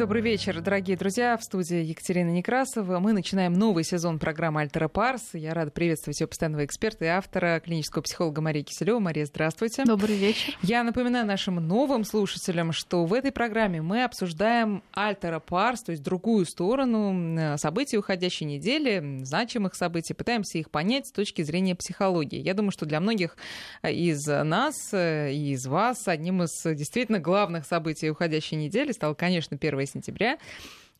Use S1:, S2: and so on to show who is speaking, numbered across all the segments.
S1: Добрый вечер, дорогие друзья. В студии Екатерина Некрасова. Мы начинаем новый сезон программы «Альтера Парс». Я рада приветствовать ее постоянного эксперта и автора, клинического психолога Марии Киселева. Мария, здравствуйте.
S2: Добрый вечер.
S1: Я напоминаю нашим новым слушателям, что в этой программе мы обсуждаем «Альтера Парс», то есть другую сторону событий уходящей недели, значимых событий. Пытаемся их понять с точки зрения психологии. Я думаю, что для многих из нас и из вас одним из действительно главных событий уходящей недели стал, конечно, 1 сентября.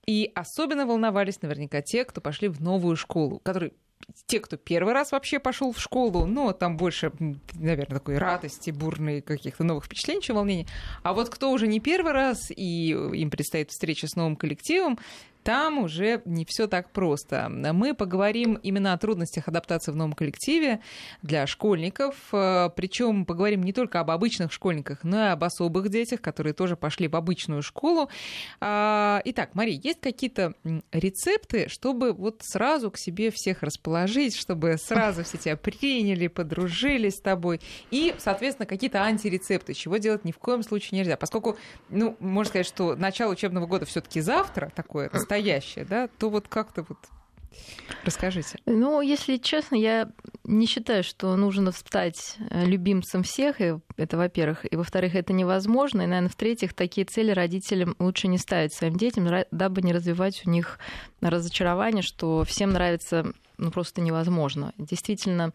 S1: И особенно волновались наверняка те, кто пошли в новую школу, которые те, кто первый раз вообще пошел в школу, ну, там больше, наверное, такой радости, бурной, каких-то новых впечатлений, чем волнений. А вот кто уже не первый раз, и им предстоит встреча с новым коллективом, там уже не все так просто. Мы поговорим именно о трудностях адаптации в новом коллективе для школьников. Причем поговорим не только об обычных школьниках, но и об особых детях, которые тоже пошли в обычную школу. А, итак, Мария, есть какие-то рецепты, чтобы вот сразу к себе всех расположить, чтобы сразу все тебя приняли, подружились с тобой? И, соответственно, какие-то антирецепты, чего делать ни в коем случае нельзя. Поскольку, ну, можно сказать, что начало учебного года все-таки завтра такое настоящее, да, то вот как-то вот Расскажите.
S2: Ну, если честно, я не считаю, что нужно стать э, любимцем всех. И это, во-первых. И, во-вторых, это невозможно. И, наверное, в-третьих, такие цели родителям лучше не ставить своим детям, дабы не развивать у них разочарование, что всем нравится ну, просто невозможно. Действительно,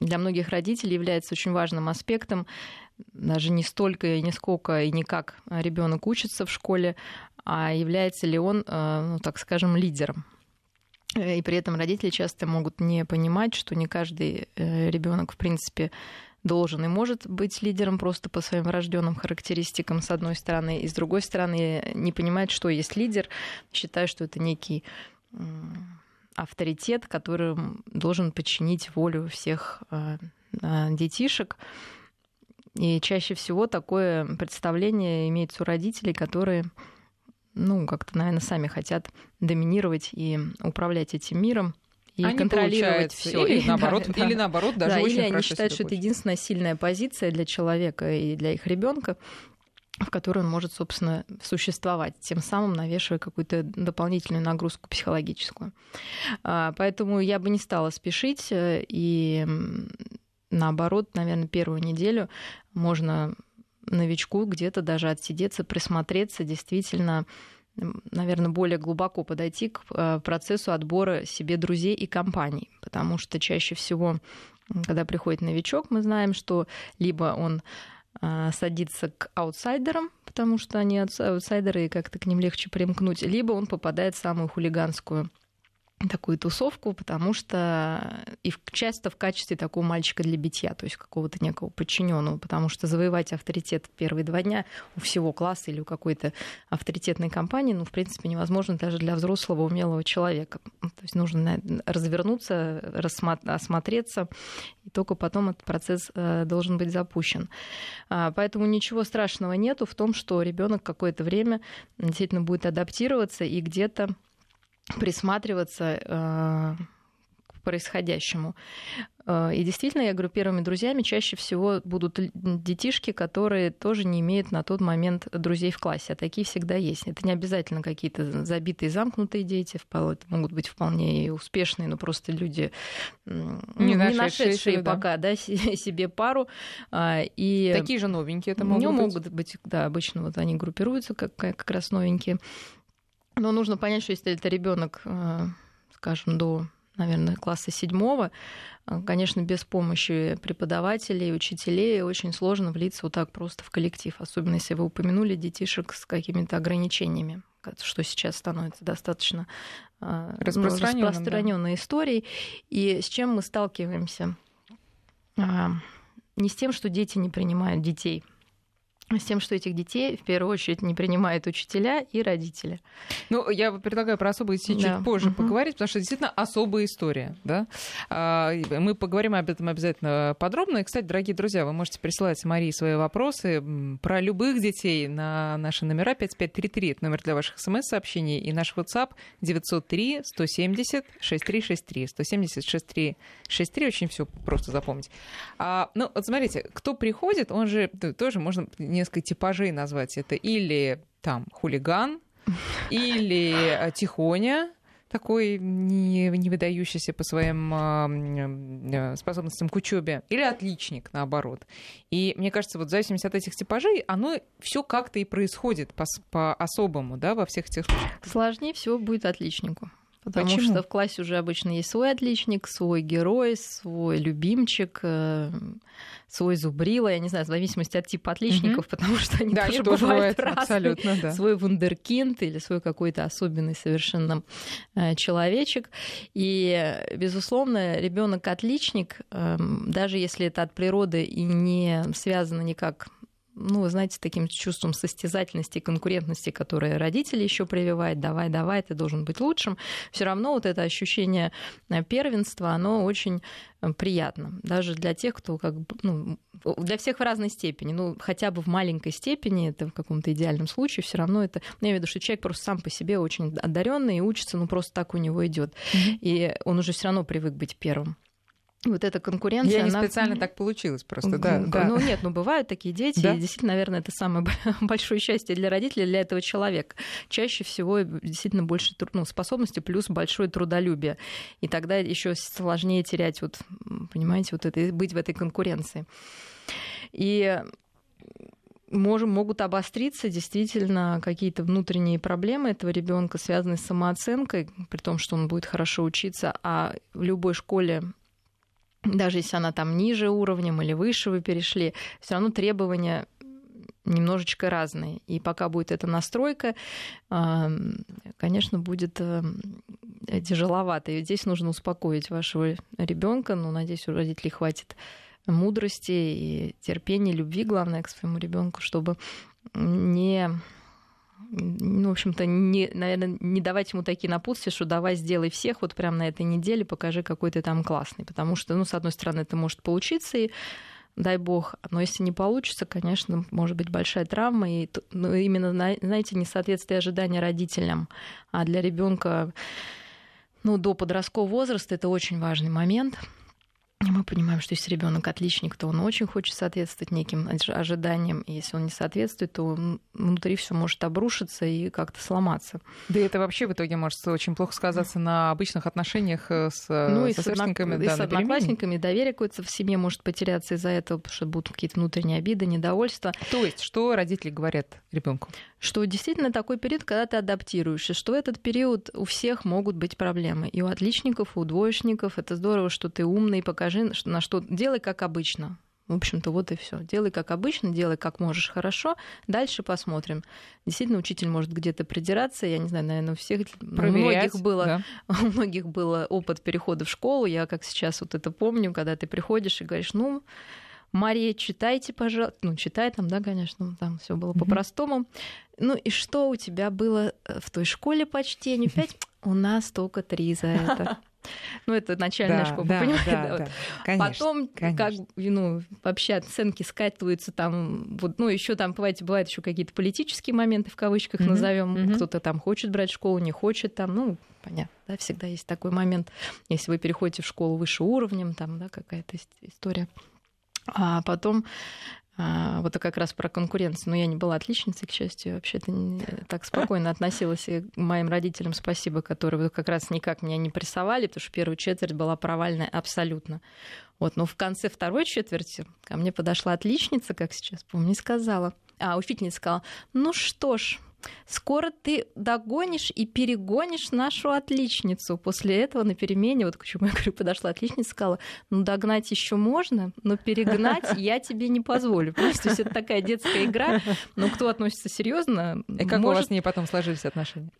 S2: для многих родителей является очень важным аспектом даже не столько и не сколько и не как ребенок учится в школе, а является ли он, э, ну, так скажем, лидером. И при этом родители часто могут не понимать, что не каждый э, ребенок, в принципе, должен и может быть лидером просто по своим врожденным характеристикам, с одной стороны, и с другой стороны, не понимает, что есть лидер, считая, что это некий авторитет, которым должен подчинить волю всех э, детишек. И чаще всего такое представление имеется у родителей, которые ну, как-то, наверное, сами хотят доминировать и управлять этим миром и
S1: они
S2: контролировать все.
S1: Или, наоборот, да, или наоборот, даже
S2: да,
S1: очень
S2: или они считают, что это единственная сильная позиция для человека и для их ребенка, в которой он может, собственно, существовать, тем самым навешивая какую-то дополнительную нагрузку психологическую. А, поэтому я бы не стала спешить, э, и наоборот, наверное, первую неделю можно новичку где-то даже отсидеться, присмотреться, действительно, наверное, более глубоко подойти к э, процессу отбора себе друзей и компаний, потому что чаще всего, когда приходит новичок, мы знаем, что либо он э, садится к аутсайдерам, потому что они аутсайдеры, и как-то к ним легче примкнуть, либо он попадает в самую хулиганскую такую тусовку, потому что и часто в качестве такого мальчика для битья, то есть какого-то некого подчиненного, потому что завоевать авторитет первые два дня у всего класса или у какой-то авторитетной компании, ну, в принципе, невозможно даже для взрослого умелого человека. То есть нужно развернуться, осмотреться, и только потом этот процесс э, должен быть запущен. А, поэтому ничего страшного нету в том, что ребенок какое-то время действительно будет адаптироваться и где-то присматриваться э, к происходящему. Э, и действительно, я говорю, первыми друзьями чаще всего будут детишки, которые тоже не имеют на тот момент друзей в классе. А такие всегда есть. Это не обязательно какие-то забитые, замкнутые дети. Это могут быть вполне успешные, но просто люди, не, ну, нашедшие, нашедшие да. пока да, себе пару. А, и
S1: Такие же новенькие это могут быть?
S2: могут быть, да, обычно вот они группируются как, как раз новенькие. Но нужно понять, что если это ребенок, э, скажем, до, наверное, класса седьмого, э, конечно, без помощи преподавателей, учителей очень сложно влиться вот так просто в коллектив, особенно если вы упомянули детишек с какими-то ограничениями что сейчас становится достаточно
S1: э, распространенной
S2: да. историей. И с чем мы сталкиваемся? Не с тем, что дети не принимают детей с тем, что этих детей в первую очередь не принимают учителя и родители.
S1: Ну, я предлагаю про особые истории да. чуть позже угу. поговорить, потому что действительно особая история. Да? А, мы поговорим об этом обязательно подробно. И, кстати, дорогие друзья, вы можете присылать Марии свои вопросы про любых детей на наши номера 5533. Это номер для ваших смс-сообщений. И наш WhatsApp 903 170 6363. 170 6363. Очень все просто запомнить. А, ну, вот смотрите, кто приходит, он же тоже можно несколько типажей назвать. Это или там хулиган, или э, Тихоня, такой не, не выдающийся по своим э, способностям к учебе, или отличник, наоборот. И мне кажется, вот в зависимости от этих типажей, оно все как-то и происходит по- по-особому, да, во всех этих случаях.
S2: Сложнее всего будет отличнику. Потому
S1: Почему?
S2: что в классе уже обычно есть свой отличник, свой герой, свой любимчик, э, свой зубрила, я не знаю, в зависимости от типа отличников, потому что они
S1: Да,
S2: тоже
S1: они тоже
S2: бывают
S1: бывают,
S2: разные.
S1: абсолютно, да.
S2: Свой вундеркинд или свой какой-то особенный совершенно э, человечек. И, безусловно, ребенок отличник, эм, даже если это от природы и не связано никак ну, вы знаете, таким чувством состязательности и конкурентности, которое родители еще прививают, давай, давай, ты должен быть лучшим, все равно вот это ощущение э, первенства, оно очень э, приятно. Даже для тех, кто как бы, ну, для всех в разной степени, ну, хотя бы в маленькой степени, это в каком-то идеальном случае, все равно это, ну, я имею в виду, что человек просто сам по себе очень одаренный и учится, ну, просто так у него идет.
S1: Мгм.
S2: И он уже все равно привык быть первым. Вот эта конкуренция,
S1: Я не
S2: она-
S1: специально так получилось просто, да. Да.
S2: Ну нет, ну бывают такие дети,
S1: Да?
S2: и действительно, наверное, это самое большое счастье для родителей, для этого человека. Чаще всего действительно больше ну, способности плюс большое трудолюбие. И тогда еще сложнее терять, вот, понимаете, вот это, быть в этой конкуренции. И можем, могут обостриться действительно какие-то внутренние проблемы этого ребенка, связанные с самооценкой, при том, что он будет хорошо учиться, а в любой школе даже если она там ниже уровнем или выше вы перешли, все равно требования немножечко разные. И пока будет эта настройка, конечно, будет э, тяжеловато. И здесь нужно успокоить вашего ребенка. Ну, надеюсь, у родителей хватит мудрости и терпения, любви, главное, к своему ребенку, чтобы не ну, в общем-то, не, наверное, не давать ему такие напутствия, что давай сделай всех вот прямо на этой неделе, покажи, какой ты там классный. Потому что, ну, с одной стороны, это может получиться, и дай бог, но если не получится, конечно, может быть большая травма, и ну, именно, на- знаете, несоответствие ожидания родителям, а для ребенка ну, до подросткового возраста это очень важный момент. Мы понимаем, что если ребенок отличник, то он очень хочет соответствовать неким ож- ожиданиям. И если он не соответствует, то внутри все может обрушиться и как-то сломаться.
S1: Да это вообще в итоге может очень плохо сказаться на обычных отношениях э, с,
S2: Ну и
S1: со
S2: с, однок-
S1: сверстниками.
S2: и
S1: да,
S2: с одноклассниками доверие какое-то в семье может потеряться из-за этого, потому что будут какие-то внутренние обиды, недовольства.
S1: То есть, что родители говорят ребенку?
S2: Что действительно такой период, когда ты адаптируешься, что в этот период у всех могут быть проблемы. И у отличников, и у двоечников. Это здорово, что ты умный, покажи, на что делай как обычно. В общем-то, вот и все. Делай как обычно, делай как можешь хорошо. Дальше посмотрим. Действительно, учитель может где-то придираться. Я не знаю, наверное, у всех у многих было
S1: да.
S2: у многих был опыт перехода в школу. Я как сейчас вот это помню, когда ты приходишь и говоришь, ну, Мария, читайте, пожалуйста. Ну, читай там, да, конечно, там все было
S1: Мгм.
S2: по-простому. Ну и что у тебя было э, в той школе по чтению? Пять? У нас только три за это. Ну, это начальная
S1: Да,
S2: школа,
S1: да,
S2: понимаете?
S1: да,
S2: да,
S1: да. Конечно,
S2: Потом,
S1: конечно.
S2: как ну, вообще оценки скатываются там, вот, ну, еще там, бывает, бывают еще какие-то политические моменты, в кавычках
S1: Мгм,
S2: назовем.
S1: мгм.
S2: Кто-то там хочет брать школу, не хочет там, ну, понятно, да, всегда есть такой момент. Если вы переходите в школу выше уровнем, там, да, какая-то ис- история. А потом а, вот это как раз про конкуренцию. Но я не была отличницей, к счастью, вообще-то не- так спокойно относилась и моим родителям спасибо, которые как раз никак меня не прессовали, потому что первая четверть была провальная абсолютно. Вот, но в конце второй четверти ко мне подошла отличница, как сейчас помню, и сказала, а учительница сказала, ну что ж, скоро ты догонишь и перегонишь нашу отличницу. После этого на перемене, вот к чему я говорю, подошла отличница, сказала, ну догнать еще можно, но перегнать я тебе не позволю. Понимаете, То есть это такая детская игра, но кто относится серьезно,
S1: И как у вас с ней потом сложились отношения?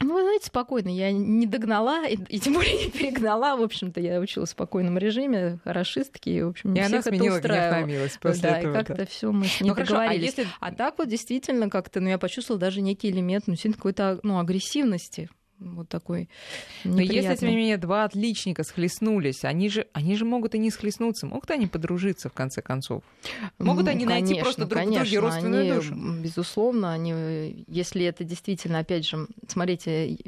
S2: Ну, вы знаете, спокойно. Я не догнала и, и тем более не перегнала. В общем-то, я училась в спокойном режиме, хорошистки. И, в общем,
S1: И она
S2: всех это
S1: сменила
S2: устраивало.
S1: гнев на милость после
S2: да,
S1: этого.
S2: и как-то
S1: да.
S2: все мы с ней
S1: Ну хорошо, а
S2: договорились.
S1: если
S2: А так вот действительно как-то, ну, я почувствовала даже некий элемент, ну, действительно какой-то, ну, агрессивности. Вот такой
S1: Но если, тем не менее, два отличника схлестнулись, они же, они же могут и не схлестнуться. Могут они подружиться, в конце концов? Могут они найти
S2: конечно,
S1: просто друг в друге
S2: конечно,
S1: родственную
S2: они,
S1: душу?
S2: Безусловно, они, если это действительно, опять же, смотрите,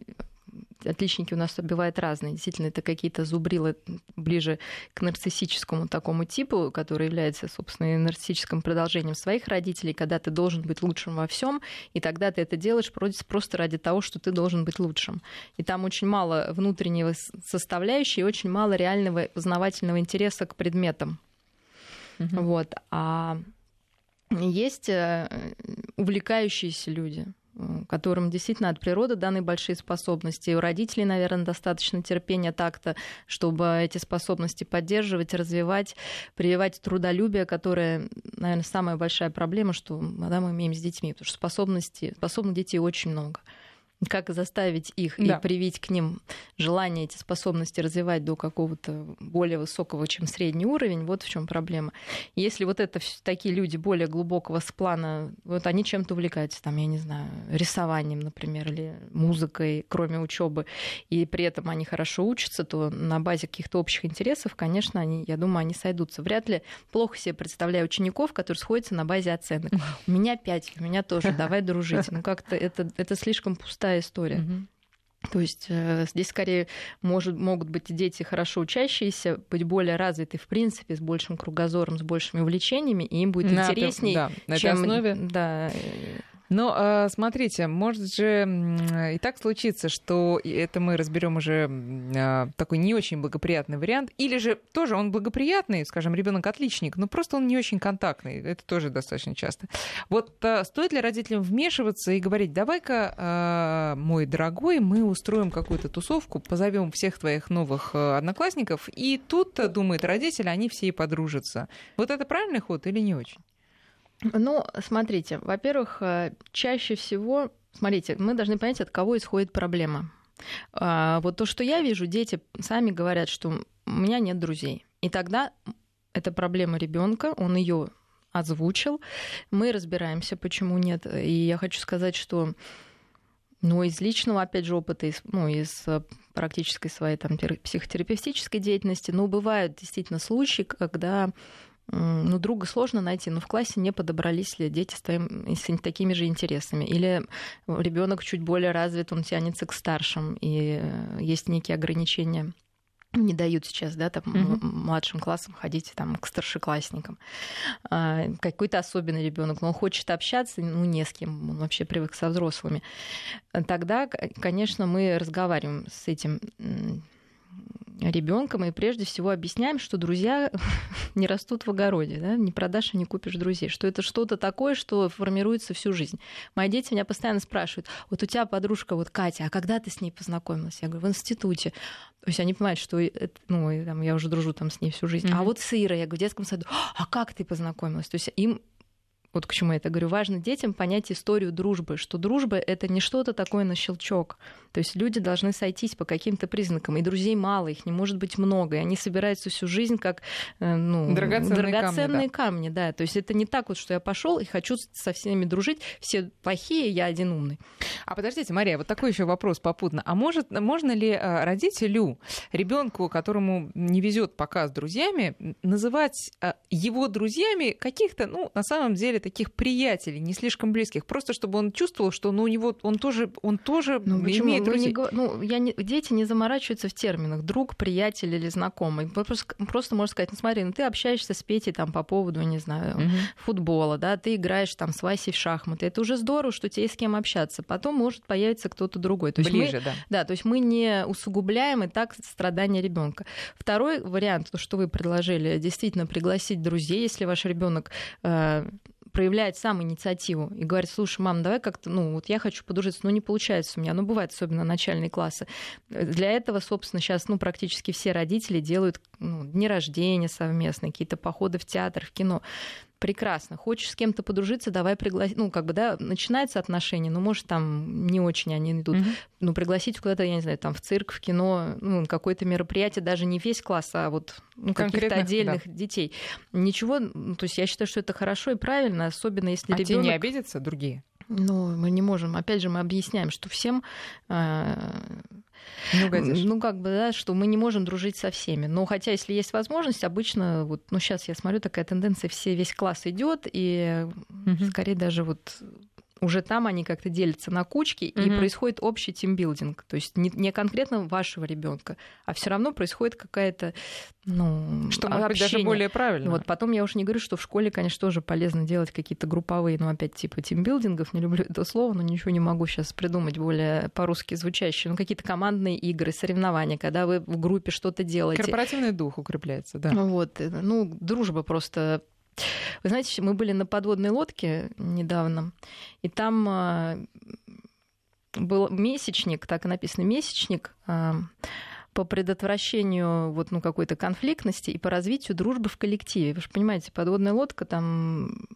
S2: отличники у нас бывают разные. Действительно, это какие-то зубрилы ближе к нарциссическому такому типу, который является, собственно, нарциссическим продолжением своих родителей, когда ты должен быть лучшим во всем, и тогда ты это делаешь просто ради того, что ты должен быть лучшим. И там очень мало внутреннего составляющей и очень мало реального познавательного интереса к предметам. Угу. Вот. А есть э, увлекающиеся люди, которым действительно от природы даны большие способности. И у родителей, наверное, достаточно терпения так-то, чтобы эти способности поддерживать, развивать, прививать трудолюбие, которое, наверное, самая большая проблема, что мы имеем с детьми, потому что способностей, способных детей очень много как заставить их да. и привить к ним желание эти способности развивать до какого-то более высокого, чем средний уровень, вот в чем проблема. Если вот это такие люди более глубокого сплана, вот они чем-то увлекаются, там, я не знаю, рисованием, например, или музыкой, кроме учебы, и при этом они хорошо учатся, то на базе каких-то общих интересов, конечно, они, я думаю, они сойдутся. Вряд ли плохо себе представляю учеников, которые сходятся на базе оценок. У меня пять, у меня тоже, давай дружить. Ну как-то это, это слишком пустая простая история. Угу. То есть э, здесь скорее может, могут быть дети хорошо учащиеся, быть более развиты в принципе, с большим кругозором, с большими увлечениями, и им будет на интереснее, да, на чем...
S1: основе.
S2: Да,
S1: но а, смотрите, может же и так случиться, что это мы разберем уже а, такой не очень благоприятный вариант, или же тоже он благоприятный, скажем, ребенок отличник, но просто он не очень контактный. Это тоже достаточно часто. Вот а, стоит ли родителям вмешиваться и говорить, давай-ка, мой дорогой, мы устроим какую-то тусовку, позовем всех твоих новых одноклассников, и тут, думает родитель, они все и подружатся. Вот это правильный ход или не очень?
S2: Ну, смотрите, во-первых, э, чаще всего, смотрите, мы должны понять, от кого исходит проблема. А, вот то, что я вижу, дети сами говорят, что у меня нет друзей. И тогда это проблема ребенка, он ее озвучил. Мы разбираемся, почему нет. И я хочу сказать, что ну, из личного, опять же, опыта, из, ну, из э, практической своей там, психотерапевтической деятельности, ну, бывают действительно случаи, когда ну, друга сложно найти, но в классе не подобрались ли дети с, твоим, с такими же интересами. Или ребенок чуть более развит, он тянется к старшим, и э, есть некие ограничения не дают сейчас, да, там, mm-hmm. младшим классам ходить там, к старшеклассникам. А, какой-то особенный ребенок, но он хочет общаться, ну, не с кем, он вообще привык со взрослыми. Тогда, конечно, мы разговариваем с этим ребенком и прежде всего объясняем, что друзья не растут в огороде, да? не продашь и не купишь друзей, что это что-то такое, что формируется всю жизнь. Мои дети меня постоянно спрашивают, вот у тебя подружка, вот Катя, а когда ты с ней познакомилась? Я говорю, в институте. То есть они понимают, что ну, я уже дружу там с ней всю жизнь. Mm-hmm. А вот с Ирой, я говорю, в детском саду, а как ты познакомилась? То есть им вот к чему я это говорю, важно детям понять историю дружбы, что дружба — это не что-то такое на щелчок. То есть люди должны сойтись по каким-то признакам, и друзей мало, их не может быть много, и они собираются всю жизнь как э, ну, драгоценные, драгоценные камни, да. камни. Да. То есть это не так вот, что я пошел и хочу со всеми дружить, все плохие, я один умный.
S1: А подождите, Мария, вот такой еще вопрос попутно. А может, можно ли э, родителю, ребенку, которому не везет пока с друзьями, называть э, его друзьями каких-то, ну, на самом деле, таких приятелей, не слишком близких, просто чтобы он чувствовал, что ну, у него он тоже, он тоже ну, имеет друзей.
S2: Не, ну, я не, дети не заморачиваются в терминах друг, приятель или знакомый. Просто, просто можно сказать, ну смотри, ну ты общаешься с Петей там по поводу, не знаю, угу. футбола, да, ты играешь там с Васей в шахматы. Это уже здорово, что тебе есть с кем общаться. Потом может появиться кто-то другой.
S1: То есть Ближе,
S2: мы,
S1: да.
S2: Да, то есть мы не усугубляем и так страдания ребенка. Второй вариант, то, что вы предложили, действительно пригласить друзей, если ваш ребенок э, проявляет сам инициативу и говорит, слушай, мам, давай как-то, ну, вот я хочу подружиться, но не получается у меня, ну, бывает, особенно начальные классы. Для этого, собственно, сейчас, ну, практически все родители делают ну, дни рождения совместные, какие-то походы в театр, в кино прекрасно. Хочешь с кем-то подружиться, давай пригласить. Ну, как бы, да, начинается отношения, но, может, там не очень они идут. Mm-hmm. Ну, пригласить куда-то, я не знаю, там, в цирк, в кино, ну, какое-то мероприятие, даже не весь класс, а вот ну, каких-то отдельных да. детей. Ничего, ну, то есть я считаю, что это хорошо и правильно, особенно если
S1: а
S2: ребенок...
S1: не обидятся другие?
S2: Ну, мы не можем. Опять же, мы объясняем, что всем э, не Ну, как бы, да, что мы не можем дружить со всеми. Но хотя, если есть возможность, обычно, вот, ну, сейчас я смотрю, такая тенденция, все, весь класс идет, и угу. скорее даже вот уже там они как-то делятся на кучки, mm-hmm. и происходит общий тимбилдинг. То есть не, не конкретно вашего ребенка, а все равно происходит какая-то ну,
S1: что может быть даже более правильно.
S2: Вот потом я уже не говорю, что в школе, конечно, тоже полезно делать какие-то групповые, ну опять типа тимбилдингов, не люблю это слово, но ничего не могу сейчас придумать более по-русски звучащие. Ну какие-то командные игры, соревнования, когда вы в группе что-то делаете.
S1: Корпоративный дух укрепляется, да.
S2: Вот, э, ну дружба просто вы знаете, мы были на подводной лодке недавно, и там а, был месячник, так и написано месячник, а, по предотвращению вот, ну, какой-то конфликтности и по развитию дружбы в коллективе. Вы же понимаете, подводная лодка там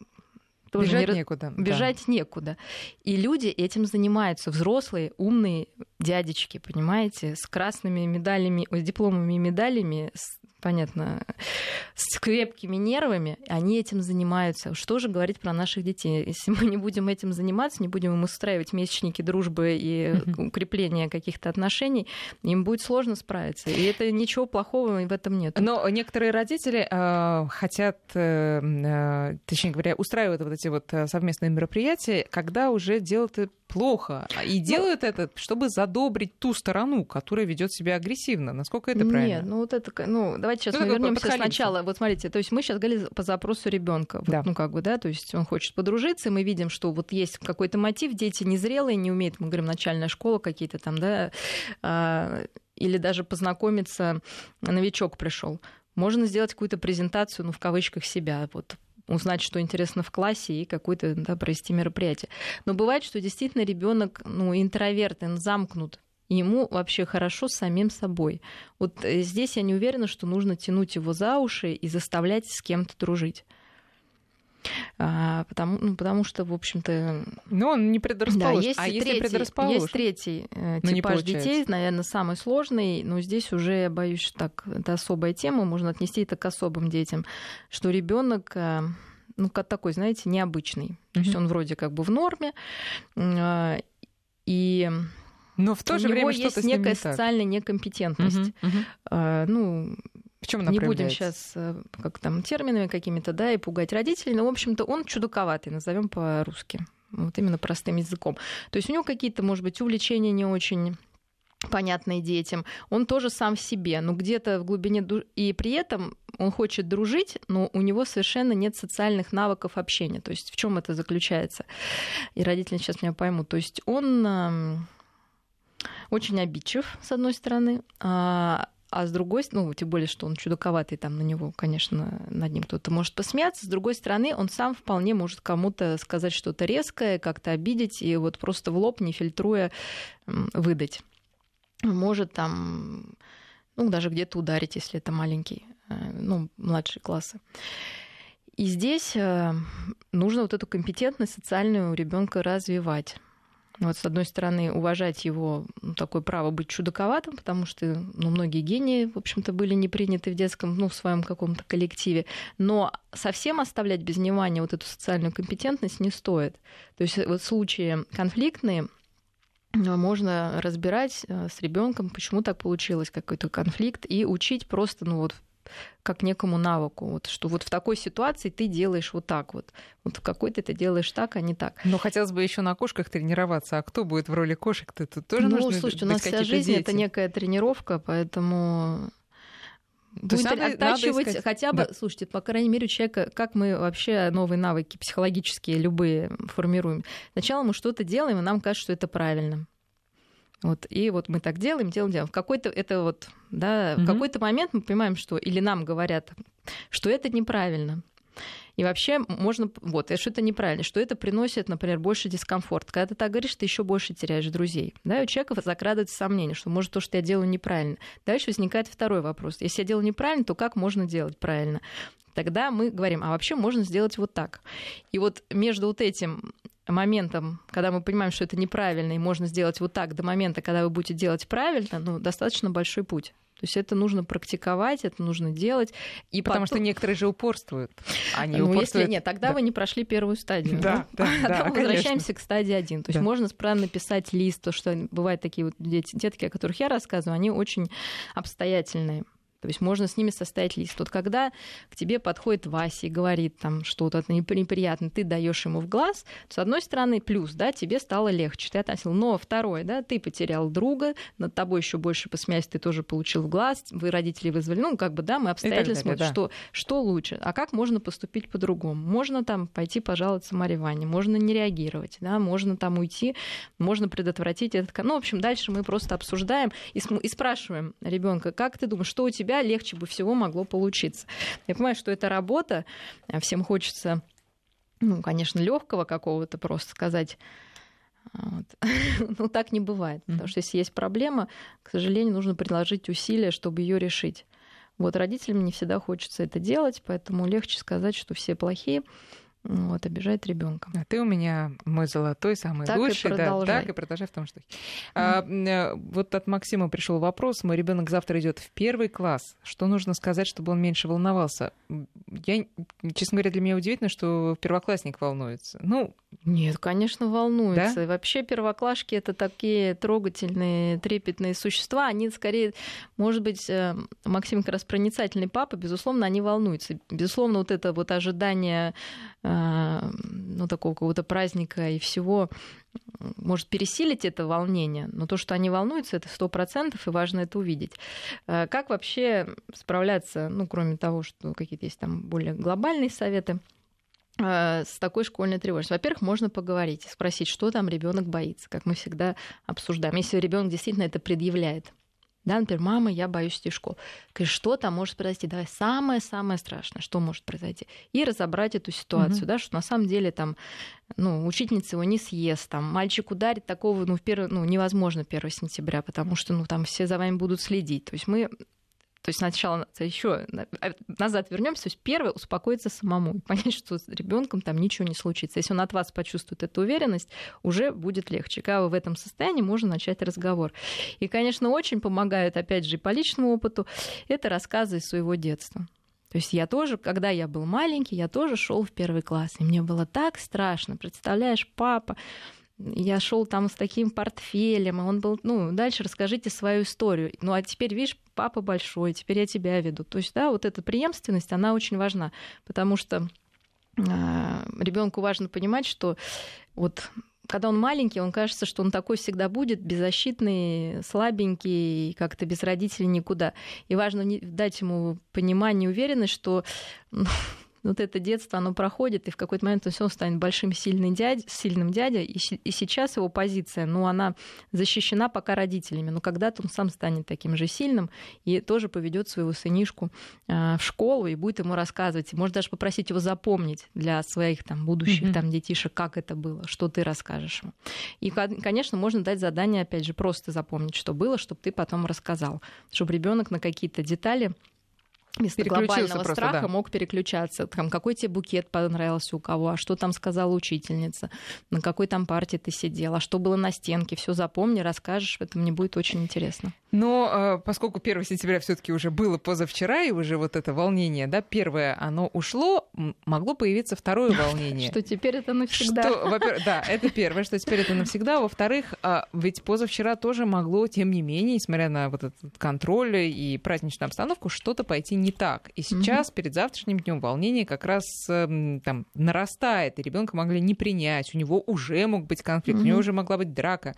S1: тоже бежать не... некуда.
S2: Бежать да. некуда. И люди этим занимаются, взрослые, умные дядечки, понимаете, с красными медалями, с дипломами и медалями, с понятно, с крепкими нервами, они этим занимаются. Что же говорить про наших детей? Если мы не будем этим заниматься, не будем им устраивать месячники дружбы и укрепления каких-то отношений, им будет сложно справиться. И это ничего плохого в этом нет.
S1: Но некоторые родители э, хотят, э, э, точнее говоря, устраивают вот эти вот э, совместные мероприятия, когда уже делают плохо. И ну, делают это, чтобы задобрить ту сторону, которая ведет себя агрессивно. Насколько это правильно?
S2: Нет, ну вот это, ну давайте сейчас ну, мы вернемся сначала. Вот смотрите, то есть мы сейчас говорили по запросу ребенка, да. ну как бы, да, то есть он хочет подружиться, и мы видим, что вот есть какой-то мотив, дети незрелые, не умеют, мы говорим, начальная школа какие-то там, да, а, или даже познакомиться, новичок пришел. Можно сделать какую-то презентацию, ну, в кавычках себя, вот узнать, что интересно в классе и какое-то да, провести мероприятие. Но бывает, что действительно ребенок ну, интроверт, он замкнут и ему вообще хорошо с самим собой. Вот э, здесь я не уверена, что нужно тянуть его за уши и заставлять с кем-то дружить. А, потому, ну, потому что, в общем-то...
S1: Ну, он не предрасположен. Да, есть
S2: а если третий, предрасположен? Есть третий э, ну, типаж детей, наверное, самый сложный, но здесь уже, я боюсь, так, это особая тема, можно отнести это к особым детям, что ребенок э, ну, как такой, знаете, необычный. Mm-hmm. То есть он вроде как бы в норме, э, и
S1: но в то же
S2: у
S1: время
S2: него есть некая социальная некомпетентность. Угу, угу. Ну,
S1: в чем она
S2: Не будем сейчас э, как там терминами какими-то, да, и пугать родителей, но, в общем-то, он чудаковатый, назовем по-русски. Вот именно простым языком. То есть у него какие-то, может быть, увлечения не очень понятные детям. Он тоже сам в себе, но где-то в глубине и при этом он хочет дружить, но у него совершенно нет социальных навыков общения. То есть в чем это заключается? И родители сейчас меня поймут. То есть он очень обидчив, с одной стороны, а, с другой, ну, тем более, что он чудаковатый, там на него, конечно, над ним кто-то может посмеяться. С другой стороны, он сам вполне может кому-то сказать что-то резкое, как-то обидеть, и вот просто в лоб, не фильтруя, выдать. Может там, ну, даже где-то ударить, если это маленький, э, ну, младшие классы. И здесь э, нужно вот эту компетентность социальную у ребенка развивать. Вот, с одной стороны, уважать его ну, такое право быть чудаковатым, потому что ну, многие гении, в общем-то, были не приняты в детском, ну, в своем каком-то коллективе. Но совсем оставлять без внимания вот эту социальную компетентность не стоит. То есть вот случаи конфликтные, э, можно разбирать э, с ребенком, почему так получилось, какой-то конфликт, и учить просто, ну вот как некому навыку, вот, что вот в такой ситуации ты делаешь вот так вот. Вот в какой-то ты делаешь так, а не так.
S1: Но хотелось бы еще на кошках тренироваться. А кто будет в роли кошек-то? Тут тоже ну, нужно
S2: слушайте, у нас вся жизнь дети. это некая тренировка, поэтому
S1: то будет надо,
S2: оттачивать
S1: надо искать...
S2: хотя бы, да. слушайте, по крайней мере, у человека, как мы вообще новые навыки психологические любые формируем. Сначала мы что-то делаем, и нам кажется, что это правильно. Вот, и вот мы так делаем, делаем, делаем. В какой-то это вот, да, угу. в какой-то момент мы понимаем, что или нам говорят, что это неправильно. И вообще можно, вот, что это неправильно, что это приносит, например, больше дискомфорт. Когда ты так говоришь, ты еще больше теряешь друзей. Да, и у человека закрадывается сомнение, что может то, что я делаю неправильно. Дальше возникает второй вопрос. Если я делаю неправильно, то как можно делать правильно? Тогда мы говорим, а вообще можно сделать вот так. И вот между вот этим моментом, когда мы понимаем, что это неправильно, и можно сделать вот так, до момента, когда вы будете делать правильно, ну, достаточно большой путь. То есть это нужно практиковать, это нужно делать.
S1: И Потому потом... что некоторые же упорствуют.
S2: Они ну, упорствуют... если нет, тогда да. вы не прошли первую стадию. Да, да, да, да потом возвращаемся к стадии один. То есть да. можно правильно написать лист, то что бывают такие вот дети, детки, о которых я рассказываю, они очень обстоятельные. То есть можно с ними составить лист. Вот когда к тебе подходит Вася и говорит там что-то неприятное, ты даешь ему в глаз, с одной стороны, плюс, да, тебе стало легче, ты относил. Но второе, да, ты потерял друга, над тобой еще больше посмеялись, ты тоже получил в глаз, вы родители вызвали, ну, как бы, да, мы обстоятельно смотрим, да. что, что лучше, а как можно поступить по-другому. Можно там пойти пожаловаться Марье Ване, можно не реагировать, да, можно там уйти, можно предотвратить этот... Ну, в общем, дальше мы просто обсуждаем и, и спрашиваем ребенка, как ты думаешь, что у тебя тебя легче бы всего могло получиться. Я понимаю, что это работа, а всем хочется, ну, конечно, легкого какого-то просто сказать. Вот. Но так не бывает, потому что если есть проблема, к сожалению, нужно приложить усилия, чтобы ее решить. Вот родителям не всегда хочется это делать, поэтому легче сказать, что все плохие, вот, обижает ребенка.
S1: А ты у меня мой золотой, самый
S2: так
S1: лучший,
S2: и
S1: да, так и продолжай в том что. Mm-hmm. А, вот от Максима пришел вопрос: мой ребенок завтра идет в первый класс. Что нужно сказать, чтобы он меньше волновался? Я, честно говоря, для меня удивительно, что первоклассник волнуется. Ну,
S2: нет, конечно, волнуется. Да? И вообще первоклашки это такие трогательные, трепетные существа. Они скорее, может быть, э, Максим как раз проницательный папа, безусловно, они волнуются. Безусловно, вот это вот ожидание э, ну, такого какого-то праздника и всего может пересилить это волнение, но то, что они волнуются, это сто процентов, и важно это увидеть. Э, как вообще справляться, ну, кроме того, что какие-то есть там более глобальные советы, Э, с такой школьной тревожностью. Во-первых, можно поговорить, спросить, что там ребенок боится, как мы всегда обсуждаем. Если ребенок действительно это предъявляет, да, например, мама, я боюсь идти в школу. Что там может произойти? Давай самое-самое страшное, что может произойти. И разобрать эту ситуацию, mm-hmm. да, что на самом деле там, ну, учительница его не съест, там, мальчик ударит, такого, ну, в первый, ну, невозможно 1 сентября, потому что, ну, там все за вами будут следить. То есть мы то есть сначала еще а, назад вернемся, то есть первое успокоиться самому и понять, что с ребенком там ничего не случится. Если он от вас почувствует эту уверенность, уже будет легче. Когда вы в этом состоянии, можно начать разговор. И, конечно, очень помогает, опять же, по личному опыту, это рассказы из своего детства. То есть я тоже, когда я был маленький, я тоже шел в первый класс, и мне было так страшно. Представляешь, папа я шел там с таким портфелем, и он был, ну, дальше расскажите свою историю. Ну, а теперь, видишь, папа большой, теперь я тебя веду. То есть, да, вот эта преемственность, она очень важна, потому что э, ребенку важно понимать, что вот когда он маленький, он кажется, что он такой всегда будет, беззащитный, слабенький, как-то без родителей никуда. И важно дать ему понимание, уверенность, что ну, вот это детство, оно проходит, и в какой-то момент он все равно станет большим сильным, дядь, сильным дядей, и, и сейчас его позиция, ну, она защищена пока родителями, но когда-то он сам станет таким же сильным и тоже поведет своего сынишку э, в школу и будет ему рассказывать, может даже попросить его запомнить для своих там будущих mm-hmm. там детишек, как это было, что ты расскажешь ему. И, конечно, можно дать задание, опять же, просто запомнить, что было, чтобы ты потом рассказал, чтобы ребенок на какие-то детали вместо глобального просто, страха да. мог переключаться. Там, какой тебе букет понравился у кого, а что там сказала учительница, на какой там партии ты сидела, а что было на стенке. Все запомни, расскажешь, это мне будет очень интересно.
S1: Но э, поскольку 1 сентября все-таки уже было позавчера, и уже вот это волнение, да, первое, оно ушло, могло появиться второе волнение.
S2: Что теперь это навсегда.
S1: Да, это первое, что теперь это навсегда. Во-вторых, а, ведь позавчера тоже могло, тем не менее, несмотря на вот этот контроль и праздничную обстановку, что-то пойти не так. И сейчас, угу. перед завтрашним днем, волнение как раз эм, там нарастает, и ребенка могли не принять, у него уже мог быть конфликт, угу. у него уже могла быть драка.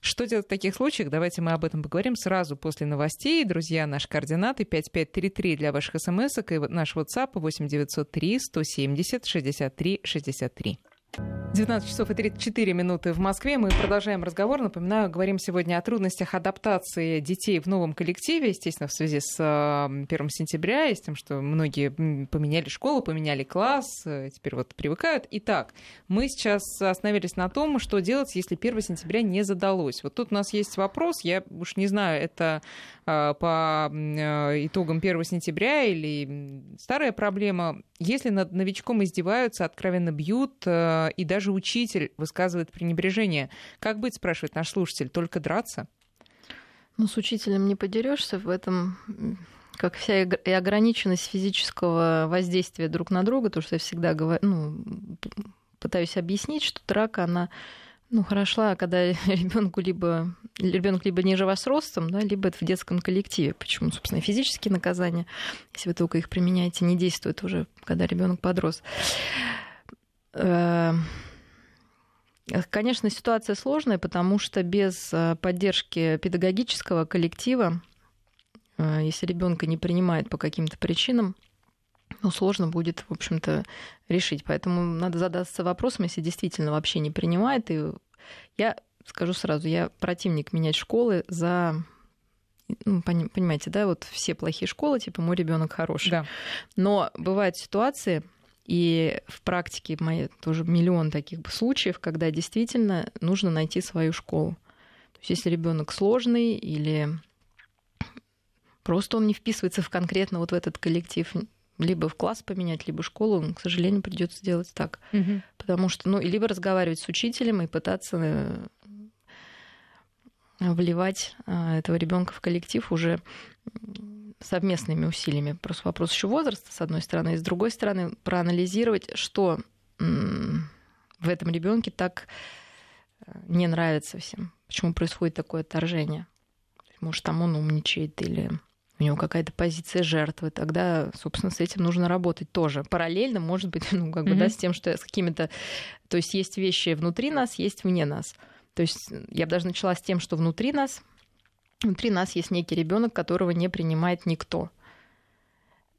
S1: Что делать в таких случаях? Давайте мы об этом поговорим сразу после новостей. Друзья, наши координаты 5533 для ваших смс и наш WhatsApp 8903 170 63 63. 19 часов и 34 минуты в Москве. Мы продолжаем разговор. Напоминаю, говорим сегодня о трудностях адаптации детей в новом коллективе, естественно, в связи с 1 сентября и с тем, что многие поменяли школу, поменяли класс, э, теперь вот привыкают. Итак, мы сейчас остановились на том, что делать, если 1 сентября не задалось. Вот тут у нас есть вопрос, я уж не знаю, это по э, итогам 1 сентября или старая проблема. Если над новичком издеваются, откровенно бьют, э, и даже учитель высказывает пренебрежение, как быть, спрашивает наш слушатель, только драться?
S2: Ну, с учителем не подерешься в этом как вся и ограниченность физического воздействия друг на друга, то, что я всегда говорю, ну, пытаюсь объяснить, что драка, она Ну, хорошо, когда ребенку либо ребенок либо ниже вас ростом, да, либо это в детском коллективе. Почему, собственно, физические наказания, если вы только их применяете, не действуют уже, когда ребенок подрос. Э, конечно, ситуация сложная, потому что без э, поддержки педагогического коллектива, э, если ребенка не принимает по каким-то причинам, ну, сложно будет, в общем-то, решить. Поэтому надо задаться вопросом, если действительно вообще не принимает. И я скажу сразу, я противник менять школы за ну, понимаете, да, вот все плохие школы, типа мой ребенок хороший. Да. Но бывают ситуации, и в практике моей тоже миллион таких случаев, когда действительно нужно найти свою школу. То есть если ребенок сложный или просто он не вписывается в конкретно вот в этот коллектив, либо в класс поменять, либо школу, к сожалению, придется делать так. Угу. Потому что, ну, либо разговаривать с учителем и пытаться э, вливать э, этого ребенка в коллектив уже совместными усилиями. Просто вопрос еще возраста, с одной стороны, и с другой стороны, проанализировать, что в этом ребенке так э, не нравится всем, почему происходит такое отторжение. Может, там он умничает или у него какая-то позиция жертвы, тогда, собственно, с этим нужно работать тоже. Параллельно, может быть, ну, как бы, mm-hmm. да, с тем, что с какими-то... То есть есть вещи внутри нас, есть вне нас. То есть я бы даже начала с тем, что внутри нас, внутри нас есть некий ребенок, которого не принимает никто.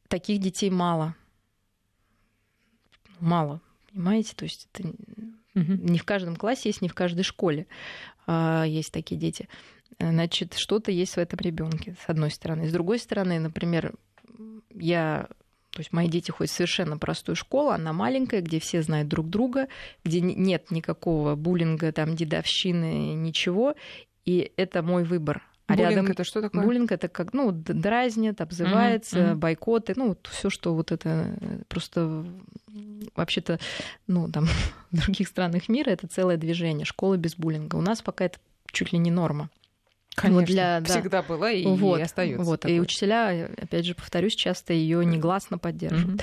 S2: Таких детей мало. Мало, понимаете? То есть это не в каждом классе есть, не в каждой школе а, есть такие дети. Значит, что-то есть в этом ребенке, с одной стороны. С другой стороны, например, я то есть мои дети ходят в совершенно простую школу, она маленькая, где все знают друг друга, где нет никакого буллинга, там, дедовщины, ничего. И это мой выбор.
S1: А буллинг рядом... это что такое?
S2: Буллинг это как, ну, дразнят, обзывается, uh-huh, uh-huh. бойкоты, ну, вот все, что вот это просто вообще-то, ну, там, в других странах мира это целое движение, школа без буллинга. У нас пока это чуть ли не норма.
S1: Конечно, вот для, всегда да. была и, вот, и остается.
S2: Вот. И учителя, опять же, повторюсь, часто ее негласно поддерживают.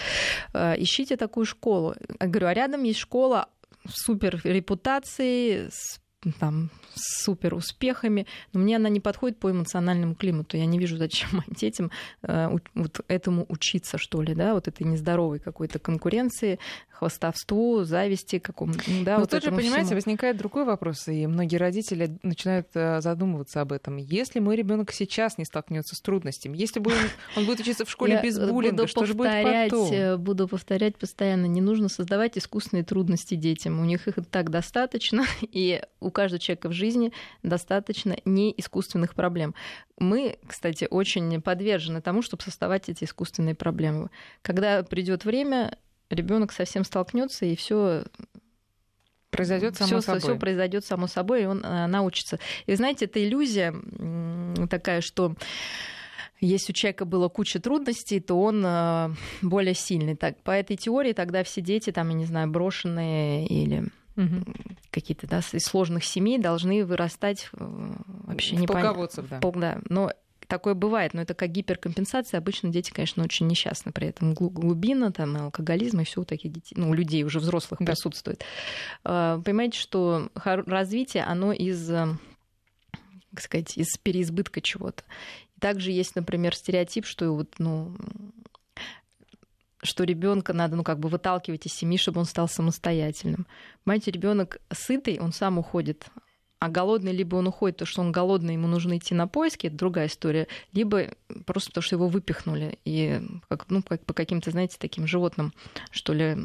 S2: Mm-hmm. Ищите такую школу. Я говорю, а рядом есть школа супер репутации, с там, супер успехами, но мне она не подходит по эмоциональному климату. Я не вижу, зачем детям э, вот этому учиться, что ли, да, вот этой нездоровой какой-то конкуренции, хвастовству, зависти какому да,
S1: Но вот тут же, понимаете, всему. возникает другой вопрос, и многие родители начинают э, задумываться об этом. Если мой ребенок сейчас не столкнется с трудностями, если бы он, будет учиться в школе без буллинга, что же будет потом?
S2: Э, буду повторять постоянно, не нужно создавать искусственные трудности детям. У них их так достаточно, и у каждого человека в жизни достаточно не искусственных проблем. Мы, кстати, очень подвержены тому, чтобы создавать эти искусственные проблемы. Когда придет время, ребенок совсем столкнется и все
S1: произойдет само
S2: всё,
S1: собой.
S2: Все произойдет само собой, и он а, научится. И знаете, это иллюзия такая, что если у человека было куча трудностей, то он а, более сильный. Так, по этой теории тогда все дети, там, я не знаю, брошенные или угу. какие-то да, из сложных семей должны вырастать э, вообще
S1: не полководцев,
S2: да. Пол, да. Но такое бывает, но это как гиперкомпенсация. Обычно дети, конечно, очень несчастны при этом. Глубина, там, алкоголизм и все у таких детей, ну, у людей уже взрослых да. присутствует. А, понимаете, что развитие, оно из как сказать, из переизбытка чего-то. Также есть, например, стереотип, что вот, ну, что ребенка надо, ну, как бы выталкивать из семьи, чтобы он стал самостоятельным. Понимаете, ребенок сытый, он сам уходит. А голодный либо он уходит, потому что он голодный, ему нужно идти на поиски, это другая история, либо просто потому что его выпихнули. И как, ну, как по каким-то, знаете, таким животным, что ли,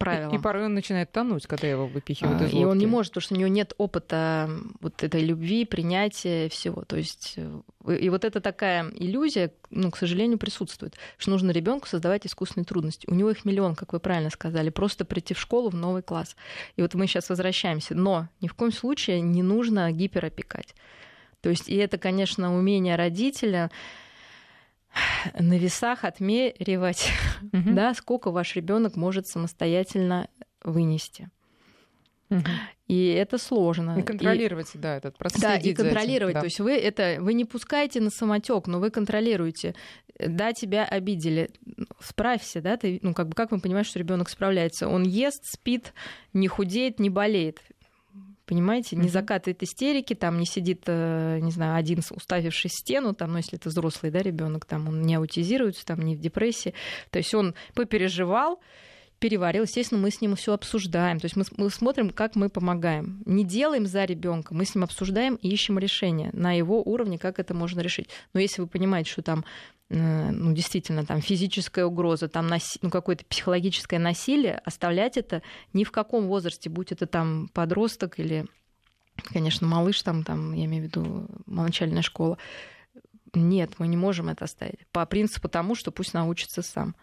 S2: правилам.
S1: И, и порой он начинает тонуть, когда его выпихивают а, из
S2: лодки. И он не может, потому что у него нет опыта вот этой любви, принятия всего. То есть э, и вот это такая иллюзия, ну, к сожалению, присутствует, что нужно ребенку создавать искусственные трудности. У него их миллион, как вы правильно сказали, просто прийти в школу в новый класс. И вот мы сейчас возвращаемся. Но ни в коем случае не нужно гиперопекать. То есть, и это, конечно, умение родителя на весах отмеривать, угу. да, сколько ваш ребенок может самостоятельно вынести. Угу. И это сложно.
S1: И контролировать, и, да, этот процесс.
S2: Да, и контролировать. Да. То есть вы это вы не пускаете на самотек, но вы контролируете. Да, тебя обидели, справься, да, ты, ну как бы как вы понимаете, что ребенок справляется? Он ест, спит, не худеет, не болеет Понимаете, не закатывает истерики, там не сидит, э, не знаю, один уставившись в стену, там, ну, если это взрослый, да, ребенок, там он не аутизируется, там не в депрессии. То есть он попереживал, переварил, естественно, мы с ним все обсуждаем. То есть мы, мы смотрим, как мы помогаем. Не делаем за ребенка, мы с ним обсуждаем и ищем решение на его уровне, как это можно решить. Но если вы понимаете, что там ну, действительно, там физическая угроза, там наси... ну, какое-то психологическое насилие, оставлять это ни в каком возрасте, будь это там подросток или, конечно, малыш, там, там я имею в виду начальная школа, нет, мы не можем это оставить. По принципу тому, что пусть научится сам.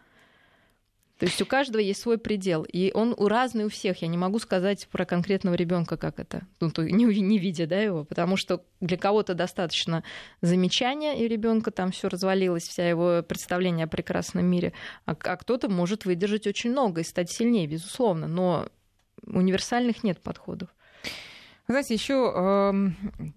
S2: То есть у каждого есть свой предел, и он у разный у всех. Я не могу сказать про конкретного ребенка, как это, ну, то, не, не видя да, его, потому что для кого-то достаточно замечания, и ребенка там все развалилось, вся его представление о прекрасном мире, а, а кто-то может выдержать очень много и стать сильнее, безусловно, но универсальных нет подходов.
S1: Знаете, еще э,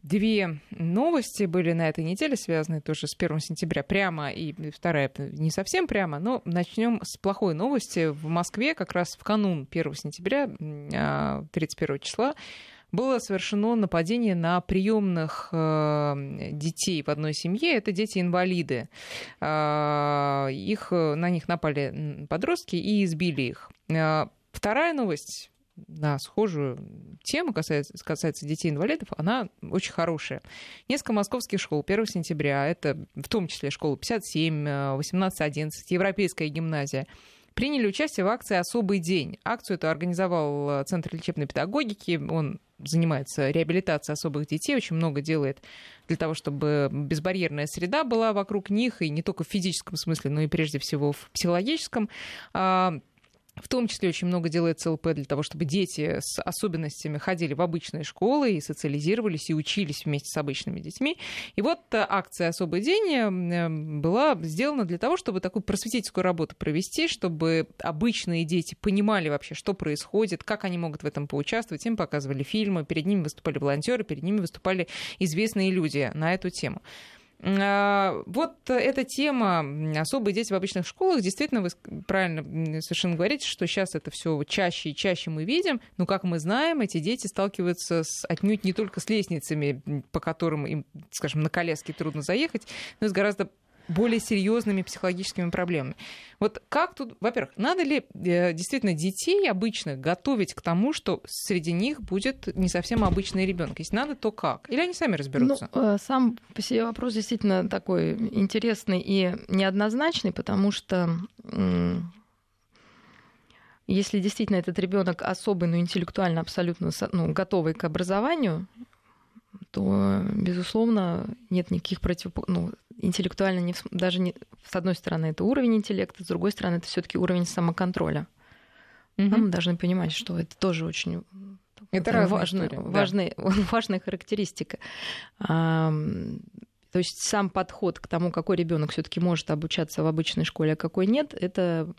S1: две новости были на этой неделе, связанные тоже с 1 сентября прямо, и вторая не совсем прямо, но начнем с плохой новости. В Москве как раз в канун 1 сентября, э, 31 числа, было совершено нападение на приемных э, детей в одной семье. Это дети-инвалиды. Э, их, на них напали подростки и избили их. Э, вторая новость на схожую тему, касается, касается детей-инвалидов, она очень хорошая. Несколько московских школ 1 сентября, это в том числе школа 57, 18-11, Европейская гимназия, приняли участие в акции «Особый день». Акцию эту организовал Центр лечебной педагогики. Он занимается реабилитацией особых детей, очень много делает для того, чтобы безбарьерная среда была вокруг них, и не только в физическом смысле, но и прежде всего в психологическом. В том числе очень много делает ЦЛП для того, чтобы дети с особенностями ходили в обычные школы и социализировались, и учились вместе с обычными детьми. И вот э, акция «Особый день» э, была сделана для того, чтобы такую просветительскую работу провести, чтобы обычные дети понимали вообще, что происходит, как они могут в этом поучаствовать. Им показывали фильмы, перед ними выступали волонтеры, перед ними выступали известные люди на эту тему. А, вот эта тема особые дети в обычных школах, действительно, вы правильно совершенно говорите, что сейчас это все чаще и чаще мы видим, но, как мы знаем, эти дети сталкиваются с, отнюдь не только с лестницами, по которым им, скажем, на коляске трудно заехать, но и с гораздо более серьезными психологическими проблемами. Вот как тут, во-первых, надо ли э, действительно детей обычных готовить к тому, что среди них будет не совсем обычный ребенок? Если надо, то как? Или они сами разберутся?
S2: Ну, э, сам по себе вопрос действительно такой интересный и неоднозначный, потому что если действительно этот ребенок особый, но интеллектуально абсолютно ну, готовый к образованию, то, безусловно, нет никаких против... ну, интеллектуально не... даже не... с одной стороны это уровень интеллекта, с другой стороны это все-таки уровень самоконтроля. Угу. Мы должны понимать, что это тоже очень
S1: это
S2: важная,
S1: история,
S2: важная, да. важная характеристика. А, то есть сам подход к тому, какой ребенок все-таки может обучаться в обычной школе, а какой нет, это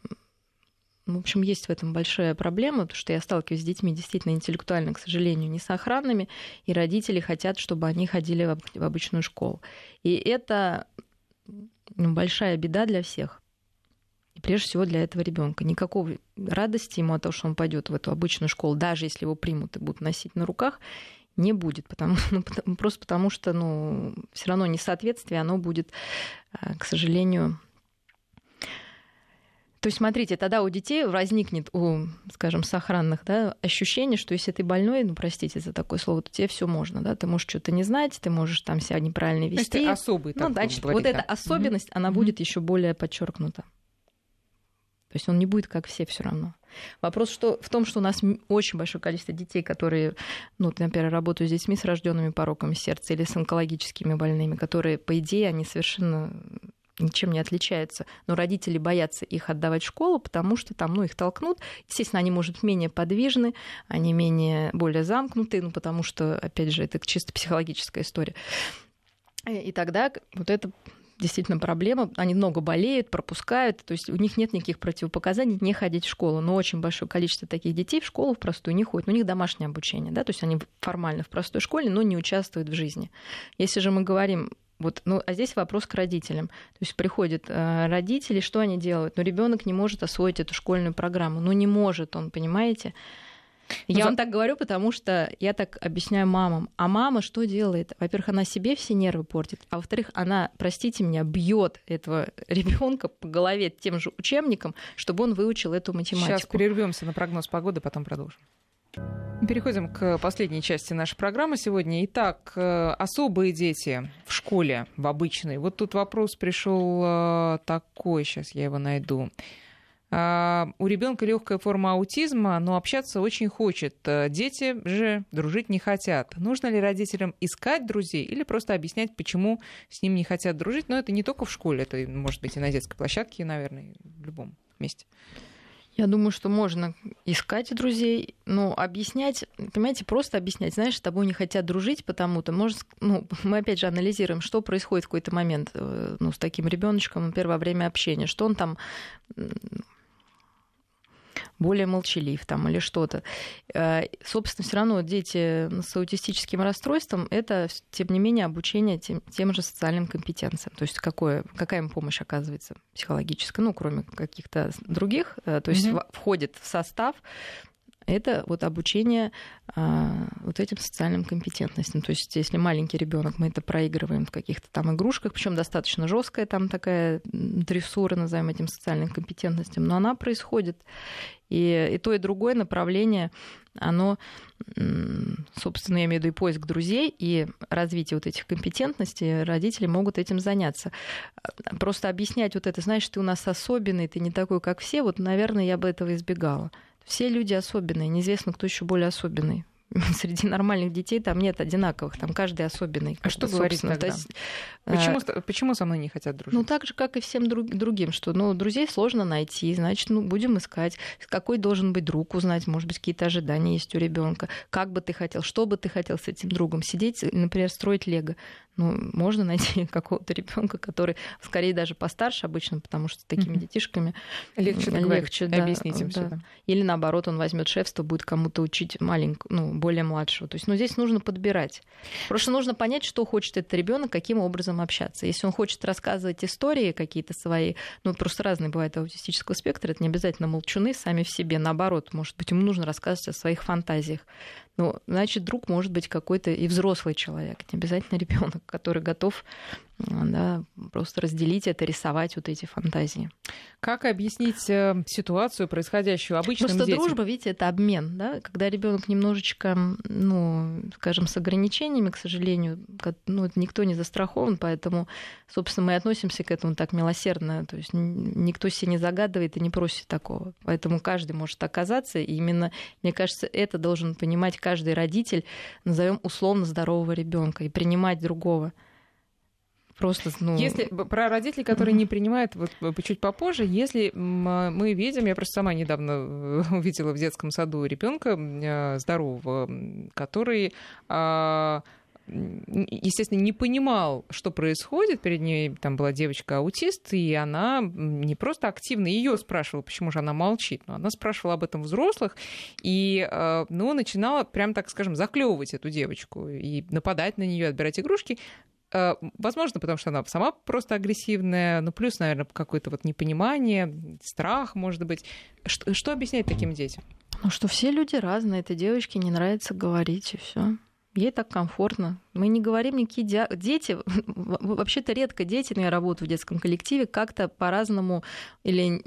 S2: в общем, есть в этом большая проблема, потому что я сталкиваюсь с детьми действительно интеллектуально, к сожалению, не сохранными, и родители хотят, чтобы они ходили в обычную школу. И это ну, большая беда для всех. И прежде всего для этого ребенка. Никакой радости ему от того, что он пойдет в эту обычную школу, даже если его примут и будут носить на руках, не будет, потому, ну, потому, просто потому что ну, все равно несоответствие, оно будет, э, к сожалению, то есть, смотрите, тогда у детей возникнет, у, скажем, сохранных, да, ощущение, что если ты больной, ну, простите за такое слово, то тебе все можно, да, ты можешь что-то не знать, ты можешь там себя неправильно вести.
S1: Это особый
S2: Ну, значит, говорить, вот да. эта особенность, mm-hmm. она будет еще более подчеркнута. То есть он не будет как все все равно. Вопрос что, в том, что у нас очень большое количество детей, которые, ну, например, работают с детьми с рожденными пороками сердца или с онкологическими больными, которые, по идее, они совершенно ничем не отличаются, но родители боятся их отдавать в школу, потому что там, ну, их толкнут. Естественно, они, может, менее подвижны, они менее, более замкнуты, ну, потому что, опять же, это чисто психологическая история. И тогда вот это действительно проблема. Они много болеют, пропускают, то есть у них нет никаких противопоказаний не ходить в школу. Но очень большое количество таких детей в школу в простую не ходит. У них домашнее обучение, да, то есть они формально в простой школе, но не участвуют в жизни. Если же мы говорим вот, ну, а здесь вопрос к родителям. То есть приходят э, родители, что они делают? Ну, ребенок не может освоить эту школьную программу. Ну, не может он, понимаете? Я ну, вам так говорю, потому что я так объясняю мамам. А мама что делает? Во-первых, она себе все нервы портит, а во-вторых, она, простите меня, бьет этого ребенка по голове тем же учебником, чтобы он выучил эту математику.
S1: Сейчас прервемся на прогноз погоды, потом продолжим. Переходим к последней части нашей программы сегодня. Итак, э, особые дети в школе, в обычной. Вот тут вопрос пришел э, такой, сейчас я его найду. А, у ребенка легкая форма аутизма, но общаться очень хочет. Э, дети же дружить не хотят. Нужно ли родителям искать друзей или просто объяснять, почему с ним не хотят дружить? Но это не только в школе, это может быть и на детской площадке, наверное, в любом месте.
S2: Я думаю, что можно искать друзей, но объяснять, понимаете, просто объяснять, знаешь, с тобой не хотят дружить, потому-то, может, ну, мы опять же анализируем, что происходит в какой-то момент э, ну, с таким ребеночком, во время общения, что он там более молчалив там или что-то. Э, собственно, все равно дети с аутистическим расстройством это, тем не менее, обучение тем, тем же социальным компетенциям. То есть какое, какая им помощь оказывается психологическая, ну, кроме каких-то других, э, то есть mm-hmm. входит в состав это вот обучение а, вот этим социальным компетентностям. То есть, если маленький ребенок, мы это проигрываем в каких-то там игрушках, причем достаточно жесткая там такая дрессура, назовем этим социальным компетентностям, но она происходит. И, и то, и другое направление, оно, собственно, я имею в виду и поиск друзей, и развитие вот этих компетентностей, родители могут этим заняться. Просто объяснять вот это, знаешь, ты у нас особенный, ты не такой, как все, вот, наверное, я бы этого избегала. Все люди особенные, неизвестно, кто еще более особенный. среди нормальных детей там нет одинаковых, там каждый особенный.
S1: А что говорить тогда? То есть, почему, а... почему со мной не хотят дружить?
S2: Ну, так же, как и всем друг, другим, что ну, друзей сложно найти, значит, ну, будем искать. Какой должен быть друг, узнать, может быть, какие-то ожидания есть у ребенка. Как бы ты хотел, что бы ты хотел с этим другом? Сидеть, например, строить лего. Ну, можно найти какого-то ребенка, который скорее даже постарше обычно, потому что с такими mm-hmm. детишками
S1: легче, легче да, объяснить им да. все.
S2: Или наоборот, он возьмет шефство, будет кому-то учить маленькую, ну, более младшего. То есть, ну, здесь нужно подбирать. Просто нужно понять, что хочет этот ребенок, каким образом общаться. Если он хочет рассказывать истории какие-то свои, ну, просто разные бывают аутистического спектра, это не обязательно молчуны сами в себе. Наоборот, может быть, ему нужно рассказывать о своих фантазиях. Ну, значит, друг может быть какой-то и взрослый человек, не обязательно ребенок, который готов да, просто разделить это, рисовать вот эти фантазии.
S1: Как объяснить э, ситуацию, происходящую обычным
S2: Просто
S1: детям?
S2: дружба, видите, это обмен, да, когда ребенок немножечко, ну, скажем, с ограничениями, к сожалению, ну, никто не застрахован, поэтому, собственно, мы относимся к этому так милосердно, то есть никто себе не загадывает и не просит такого, поэтому каждый может оказаться, и именно, мне кажется, это должен понимать каждый родитель, назовем условно здорового ребенка и принимать другого.
S1: Просто, ну... Если про родителей, которые mm-hmm. не принимают, вот чуть попозже, если мы видим, я просто сама недавно э, увидела в детском саду ребенка э, здорового, который а, естественно, не понимал, что происходит. Перед ней там была девочка-аутист, и она не просто активно ее спрашивала, почему же она молчит, но она спрашивала об этом взрослых, и ну, начинала, прям так скажем, заклевывать эту девочку и нападать на нее, отбирать игрушки. Э, возможно, потому что она сама просто агрессивная, ну, плюс, наверное, какое-то вот непонимание, страх, может быть. Что, что объяснять таким детям?
S2: Ну, что все люди разные. Этой девочке не нравится говорить, и все. Ей так комфортно. Мы не говорим никакие ди... дети. Вообще-то редко дети, но я работаю в детском коллективе, как-то по-разному или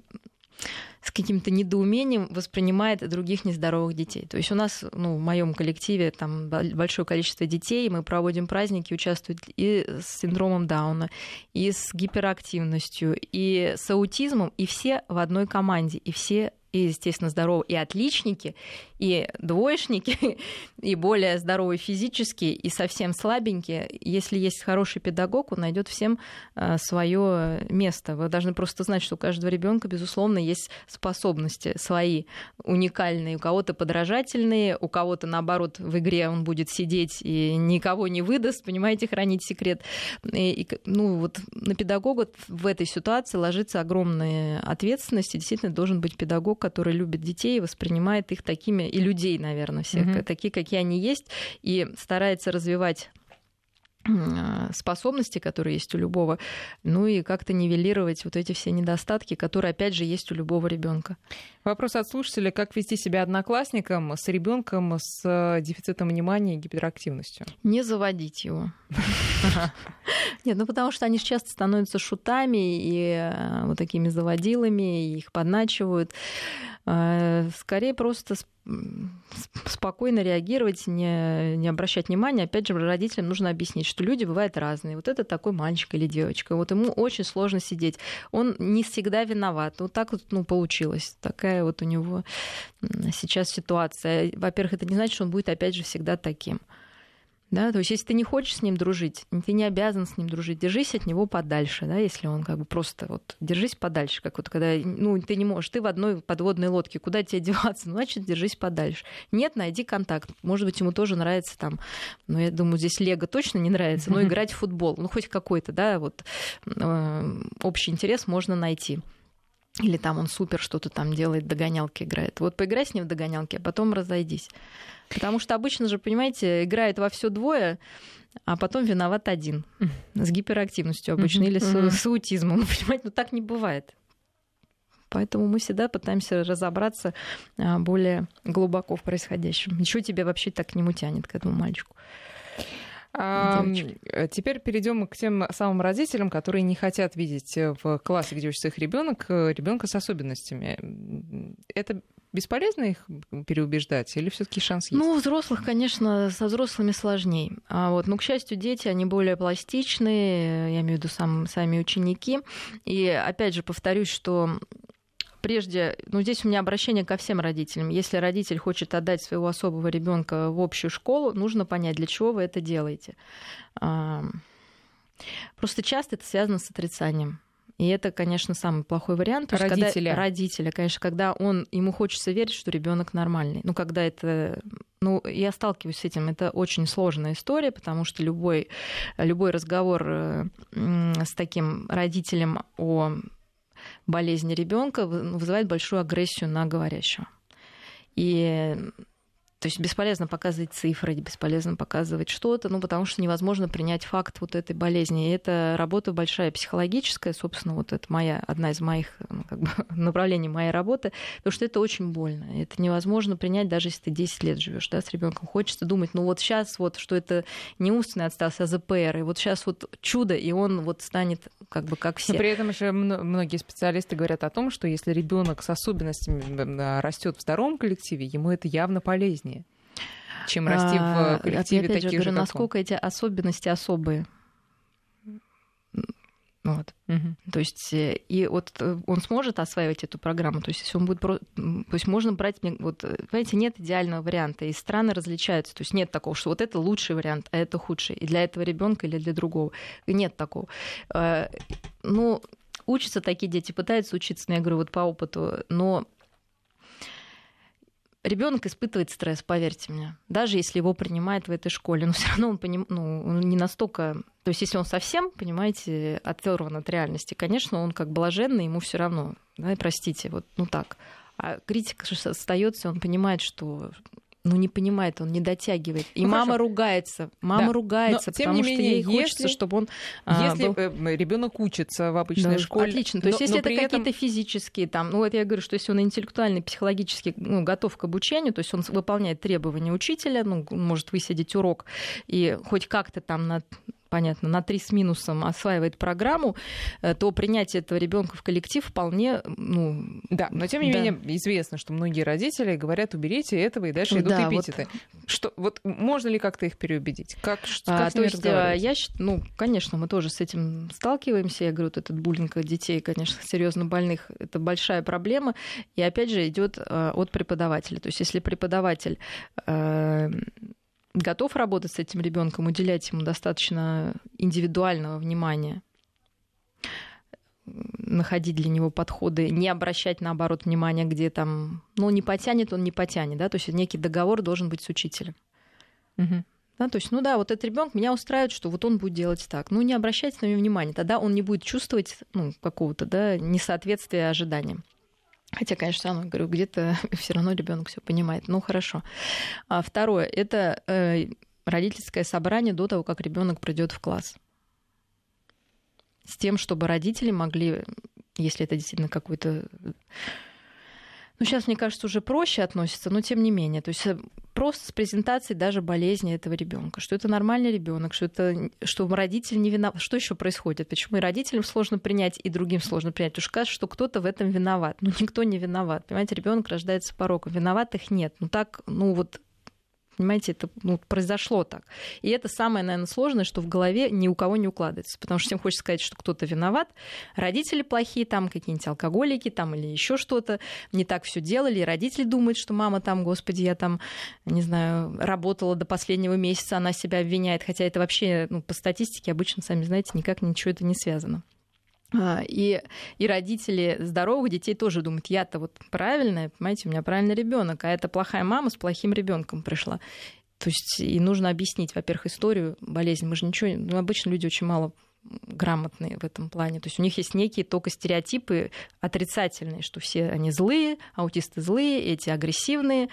S2: с каким-то недоумением воспринимает других нездоровых детей. То есть у нас, ну, в моем коллективе там большое количество детей, мы проводим праздники, участвуют и с синдромом Дауна, и с гиперактивностью, и с аутизмом, и все в одной команде, и все и, естественно, здоровые, и отличники, и двоечники, и более здоровые физически, и совсем слабенькие. Если есть хороший педагог, он найдет всем э, свое место. Вы должны просто знать, что у каждого ребенка, безусловно, есть способности свои уникальные. У кого-то подражательные, у кого-то, наоборот, в игре он будет сидеть и никого не выдаст, понимаете, хранить секрет. И, и, ну, вот на педагога в этой ситуации ложится огромная ответственность, и действительно должен быть педагог, который любит детей и воспринимает их такими, и людей, наверное, всех, mm-hmm. такие, какие они есть, и старается развивать способности, которые есть у любого, ну и как-то нивелировать вот эти все недостатки, которые, опять же, есть у любого ребенка.
S1: Вопрос от слушателя, как вести себя одноклассником с ребенком с дефицитом внимания и гиперактивностью?
S2: Не заводить его. Нет, ну потому что они часто становятся шутами и э, вот такими заводилами, их подначивают. Э, скорее просто спокойно реагировать, не, не обращать внимания. Опять же, родителям нужно объяснить, что люди бывают разные. Вот это такой мальчик или девочка. Вот ему очень сложно сидеть. Он не всегда виноват. Вот так вот ну, получилось. Такая вот у него сейчас ситуация. Во-первых, это не значит, что он будет опять же всегда таким. Да, то есть, если ты не хочешь с ним дружить, ты не обязан с ним дружить, держись от него подальше, да, если он как бы просто вот держись подальше, как вот когда, ну, ты не можешь, ты в одной подводной лодке, куда тебе деваться, ну, значит, держись подальше. Нет, найди контакт. Может быть, ему тоже нравится там, ну, я думаю, здесь Лего точно не нравится, но играть в футбол, ну, хоть какой-то, да, вот э, общий интерес можно найти или там он супер что-то там делает, догонялки играет. Вот поиграй с ним в догонялки, а потом разойдись. Потому что обычно же, понимаете, играет во все двое, а потом виноват один. С гиперактивностью обычно или с, с аутизмом. Понимаете, ну так не бывает. Поэтому мы всегда пытаемся разобраться а, более глубоко в происходящем. Еще тебя вообще так к нему тянет, к этому мальчику.
S1: А, теперь перейдем к тем самым родителям, которые не хотят видеть в классе, где учится их ребенок, ребенка с особенностями. Это бесполезно их переубеждать или все-таки шанс есть?
S2: Ну, взрослых, конечно, со взрослыми сложнее. А вот, ну, к счастью, дети, они более пластичные, я имею в виду сам, сами ученики. И опять же повторюсь, что прежде, ну здесь у меня обращение ко всем родителям. Если родитель хочет отдать своего особого ребенка в общую школу, нужно понять, для чего вы это делаете. Просто часто это связано с отрицанием. И это, конечно, самый плохой вариант.
S1: Родителя.
S2: Когда, родителя, конечно, когда он, ему хочется верить, что ребенок нормальный. Ну, когда это... Ну, я сталкиваюсь с этим. Это очень сложная история, потому что любой, любой разговор э, с таким родителем о болезни ребенка вызывает большую агрессию на говорящего. И то есть бесполезно показывать цифры, бесполезно показывать что-то, ну, потому что невозможно принять факт вот этой болезни. И это работа большая психологическая, собственно, вот это моя, одна из моих ну, как бы, направлений моей работы, потому что это очень больно. Это невозможно принять, даже если ты 10 лет живешь да, с ребенком. Хочется думать, ну вот сейчас вот, что это не умственный отстался, а ЗПР, и вот сейчас вот чудо, и он вот станет как бы как все.
S1: Но при этом еще многие специалисты говорят о том, что если ребенок с особенностями растет в здоровом коллективе, ему это явно полезнее чем расти в коллективе
S2: опять
S1: таких
S2: же,
S1: говорю,
S2: же насколько эти особенности особые. Вот. Угу. То есть, э, и вот э, он сможет осваивать эту программу. То есть, если он будет про... То есть, можно брать, вот, э, понимаете, нет идеального варианта, и страны различаются. То есть, нет такого, что вот это лучший вариант, а это худший. И для этого ребенка или для другого. И нет такого. Ну, учатся такие дети, пытаются учиться, но я говорю, вот по опыту, но ребенок испытывает стресс, поверьте мне, даже если его принимают в этой школе, но все равно он, поним... ну, он не настолько, то есть если он совсем, понимаете, оторван от реальности, конечно, он как блаженный, ему все равно, да, простите, вот ну так. А критика остается, он понимает, что ну, не понимает, он не дотягивает. И ну, мама хорошо. ругается. Мама да. ругается, Но, потому тем не менее, что ей если, хочется, чтобы он.
S1: А, если был... Э, ребенок учится в обычной да, школе.
S2: Отлично. То есть, если это какие-то этом... физические, там, ну, вот я говорю, что если он интеллектуально, психологически ну, готов к обучению, то есть он выполняет требования учителя, ну, может высидеть урок и хоть как-то там на понятно, на три с минусом осваивает программу, э, то принятие этого ребенка в коллектив вполне, ну...
S1: Да, но тем не да. менее известно, что многие родители говорят, уберите этого, и дальше идут да, эпитеты. Вот... Что, вот можно ли как-то их переубедить? Как, как а,
S2: то есть, э, я, ну, конечно, мы тоже с этим сталкиваемся. Я говорю, вот этот буллинг детей, конечно, серьезно больных, это большая проблема. И опять же идет э, от преподавателя. То есть, если преподаватель готов работать с этим ребенком, уделять ему достаточно индивидуального внимания, находить для него подходы, не обращать, наоборот, внимания, где там, ну, не потянет, он не потянет, да, то есть некий договор должен быть с учителем. Угу. Да, то есть, ну да, вот этот ребенок меня устраивает, что вот он будет делать так. Ну, не обращайте на него внимания, тогда он не будет чувствовать ну, какого-то да, несоответствия ожиданиям. Хотя, конечно, равно, говорю, где-то все равно ребенок все понимает. Ну, хорошо. А второе, это э, родительское собрание до того, как ребенок придет в класс. С тем, чтобы родители могли, если это действительно какой-то ну, сейчас, мне кажется, уже проще относится, но тем не менее. То есть э, просто с презентацией даже болезни этого ребенка, что это нормальный ребенок, что это что родитель не виноват. Что еще происходит? Почему и родителям сложно принять, и другим сложно принять? Потому что кажется, что кто-то в этом виноват. Но никто не виноват. Понимаете, ребенок рождается пороком. Виноватых нет. Ну так, ну вот Понимаете, это ну, произошло так. И это самое, наверное, сложное, что в голове ни у кого не укладывается. Потому что всем хочется сказать, что кто-то виноват, родители плохие, там какие-нибудь алкоголики, там или еще что-то, не так все делали. И родители думают, что мама там, господи, я там, не знаю, работала до последнего месяца, она себя обвиняет. Хотя это вообще, ну, по статистике обычно, сами знаете, никак ничего это не связано. А, и, и родители здоровых детей тоже думают, я-то вот правильная, понимаете, у меня правильный ребенок, а это плохая мама с плохим ребенком пришла. То есть и нужно объяснить, во-первых, историю болезни. Мы же ничего, ну, обычно люди очень мало грамотные в этом плане. То есть у них есть некие только стереотипы отрицательные, что все они злые, аутисты злые, эти агрессивные,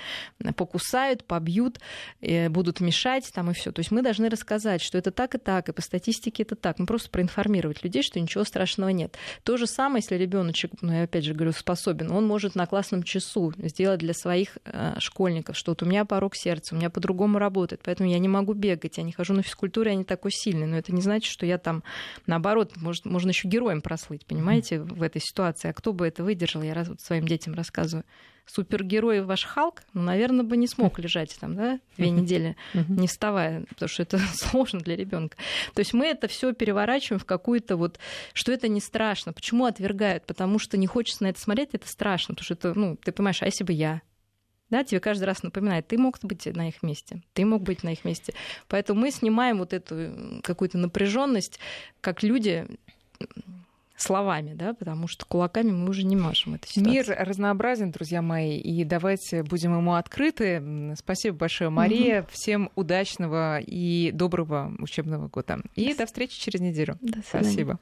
S2: покусают, побьют, э, будут мешать там и все. То есть мы должны рассказать, что это так и так, и по статистике это так. Мы просто проинформировать людей, что ничего страшного нет. То же самое, если ребеночек, ну я опять же говорю, способен, он может на классном часу сделать для своих э, школьников, что вот у меня порог сердца, у меня по-другому работает, поэтому я не могу бегать, я не хожу на физкультуру, я не такой сильный, но это не значит, что я там наоборот, может, можно еще героем прослыть, понимаете, в этой ситуации. А кто бы это выдержал, я раз вот своим детям рассказываю. Супергерой ваш Халк, ну, наверное, бы не смог лежать там, да, две недели, не вставая, потому что это сложно для ребенка. То есть мы это все переворачиваем в какую-то вот, что это не страшно. Почему отвергают? Потому что не хочется на это смотреть, это страшно, потому что это, ну, ты понимаешь, а если бы я, да, тебе каждый раз напоминает, ты мог быть на их месте, ты мог быть на их месте. Поэтому мы снимаем вот эту какую-то напряженность, как люди словами, да, потому что кулаками мы уже не можем это
S1: Мир разнообразен, друзья мои, и давайте будем ему открыты. Спасибо большое, Мария. Угу. Всем удачного и доброго учебного года. И до, до встречи через неделю.
S2: До Спасибо.